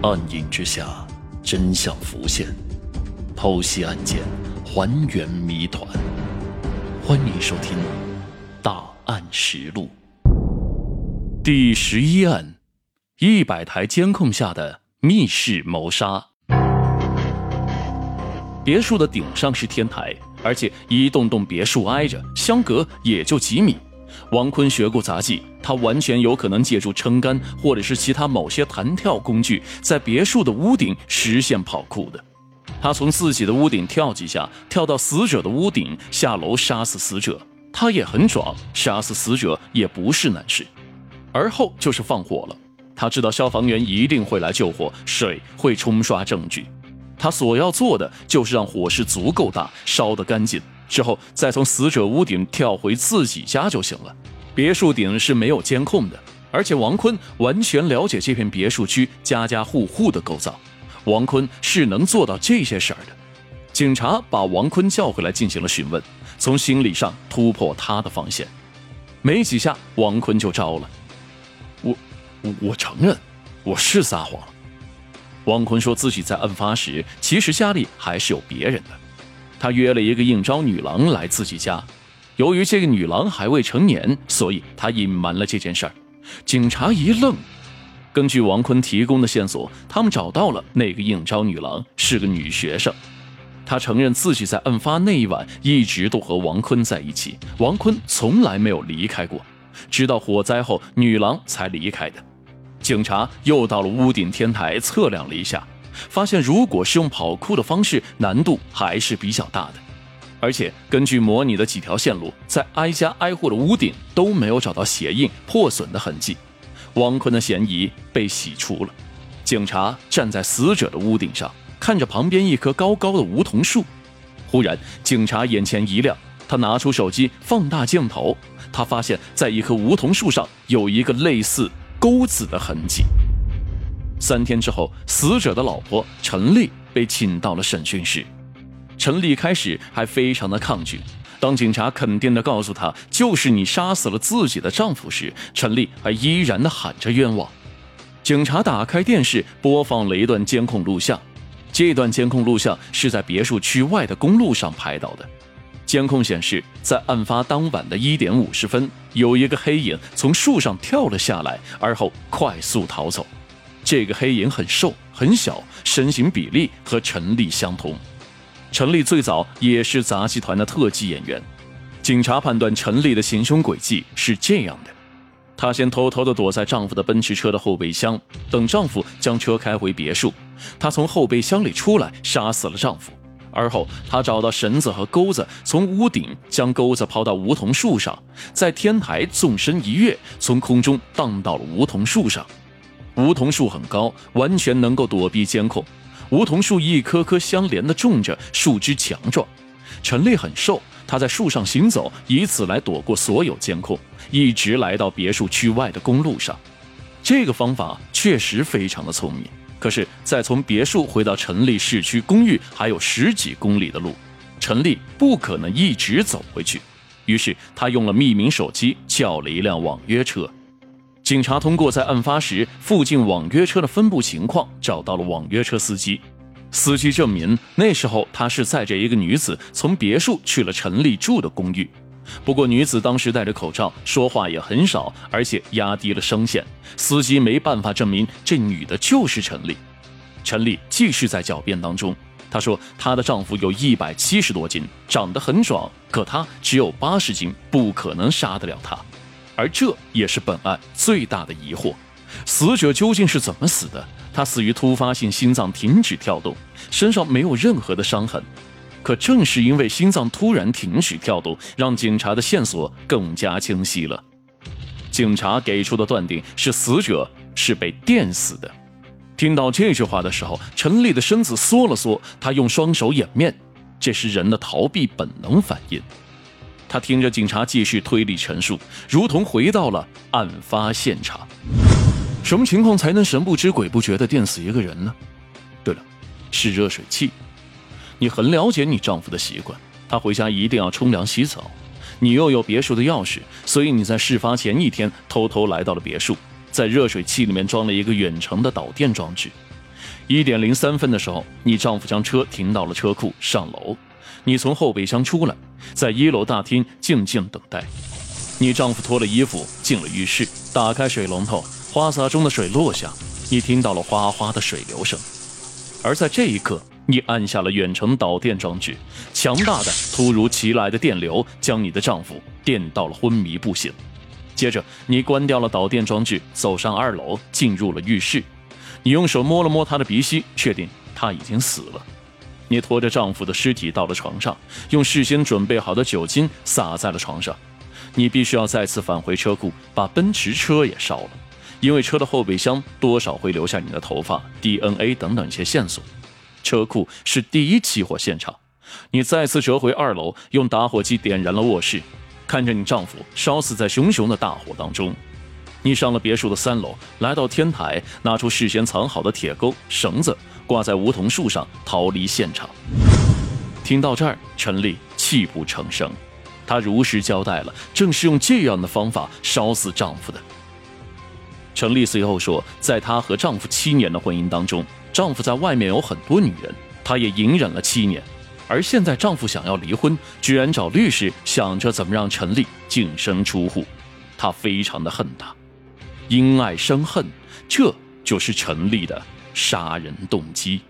暗影之下，真相浮现，剖析案件，还原谜团。欢迎收听《大案实录》第十一案：一百台监控下的密室谋杀。别墅的顶上是天台，而且一栋栋别墅挨着，相隔也就几米。王坤学过杂技，他完全有可能借助撑杆或者是其他某些弹跳工具，在别墅的屋顶实现跑酷的。他从自己的屋顶跳几下，跳到死者的屋顶，下楼杀死死者。他也很壮，杀死死者也不是难事。而后就是放火了。他知道消防员一定会来救火，水会冲刷证据。他所要做的就是让火势足够大，烧得干净。之后再从死者屋顶跳回自己家就行了。别墅顶是没有监控的，而且王坤完全了解这片别墅区家家户户的构造，王坤是能做到这些事儿的。警察把王坤叫回来进行了询问，从心理上突破他的防线。没几下，王坤就招了。我，我承认，我是撒谎了。王坤说自己在案发时其实家里还是有别人的。他约了一个应招女郎来自己家，由于这个女郎还未成年，所以他隐瞒了这件事儿。警察一愣，根据王坤提供的线索，他们找到了那个应招女郎是个女学生。她承认自己在案发那一晚一直都和王坤在一起，王坤从来没有离开过，直到火灾后女郎才离开的。警察又到了屋顶天台测量了一下。发现，如果是用跑酷的方式，难度还是比较大的。而且，根据模拟的几条线路，在挨家挨户的屋顶都没有找到鞋印、破损的痕迹，王坤的嫌疑被洗除了。警察站在死者的屋顶上，看着旁边一棵高高的梧桐树。忽然，警察眼前一亮，他拿出手机放大镜头，他发现，在一棵梧桐树上有一个类似钩子的痕迹。三天之后，死者的老婆陈丽被请到了审讯室。陈丽开始还非常的抗拒，当警察肯定的告诉她就是你杀死了自己的丈夫时，陈丽还依然的喊着冤枉。警察打开电视播放了一段监控录像，这段监控录像是在别墅区外的公路上拍到的。监控显示，在案发当晚的一点五十分，有一个黑影从树上跳了下来，而后快速逃走。这个黑影很瘦很小，身形比例和陈丽相同。陈丽最早也是杂技团的特技演员。警察判断陈丽的行凶轨迹是这样的：她先偷偷地躲在丈夫的奔驰车的后备箱，等丈夫将车开回别墅，她从后备箱里出来杀死了丈夫。而后她找到绳子和钩子，从屋顶将钩子抛到梧桐树上，在天台纵身一跃，从空中荡到了梧桐树上。梧桐树很高，完全能够躲避监控。梧桐树一棵棵相连的种着，树枝强壮。陈丽很瘦，她在树上行走，以此来躲过所有监控，一直来到别墅区外的公路上。这个方法确实非常的聪明。可是再从别墅回到陈丽市区公寓还有十几公里的路，陈丽不可能一直走回去。于是他用了匿名手机叫了一辆网约车。警察通过在案发时附近网约车的分布情况，找到了网约车司机。司机证明，那时候他是载着一个女子从别墅去了陈丽住的公寓。不过女子当时戴着口罩，说话也很少，而且压低了声线，司机没办法证明这女的就是陈丽。陈丽继续在狡辩当中，她说她的丈夫有一百七十多斤，长得很壮，可她只有八十斤，不可能杀得了他。而这也是本案最大的疑惑：死者究竟是怎么死的？他死于突发性心脏停止跳动，身上没有任何的伤痕。可正是因为心脏突然停止跳动，让警察的线索更加清晰了。警察给出的断定是死者是被电死的。听到这句话的时候，陈丽的身子缩了缩，她用双手掩面，这是人的逃避本能反应。他听着警察继续推理陈述，如同回到了案发现场。什么情况才能神不知鬼不觉地电死一个人呢？对了，是热水器。你很了解你丈夫的习惯，他回家一定要冲凉洗澡。你又有别墅的钥匙，所以你在事发前一天偷偷来到了别墅，在热水器里面装了一个远程的导电装置。一点零三分的时候，你丈夫将车停到了车库，上楼。你从后备箱出来，在一楼大厅静静等待。你丈夫脱了衣服进了浴室，打开水龙头，花洒中的水落下，你听到了哗哗的水流声。而在这一刻，你按下了远程导电装置，强大的、突如其来的电流将你的丈夫电到了昏迷不醒。接着，你关掉了导电装置，走上二楼，进入了浴室。你用手摸了摸他的鼻息，确定他已经死了。你拖着丈夫的尸体到了床上，用事先准备好的酒精洒在了床上。你必须要再次返回车库，把奔驰车也烧了，因为车的后备箱多少会留下你的头发、DNA 等等一些线索。车库是第一起火现场。你再次折回二楼，用打火机点燃了卧室，看着你丈夫烧死在熊熊的大火当中。你上了别墅的三楼，来到天台，拿出事先藏好的铁钩、绳子，挂在梧桐树上，逃离现场。听到这儿，陈丽泣不成声。她如实交代了，正是用这样的方法烧死丈夫的。陈丽随后说，在她和丈夫七年的婚姻当中，丈夫在外面有很多女人，她也隐忍了七年。而现在丈夫想要离婚，居然找律师想着怎么让陈丽净身出户，她非常的恨他。因爱生恨，这就是陈丽的杀人动机。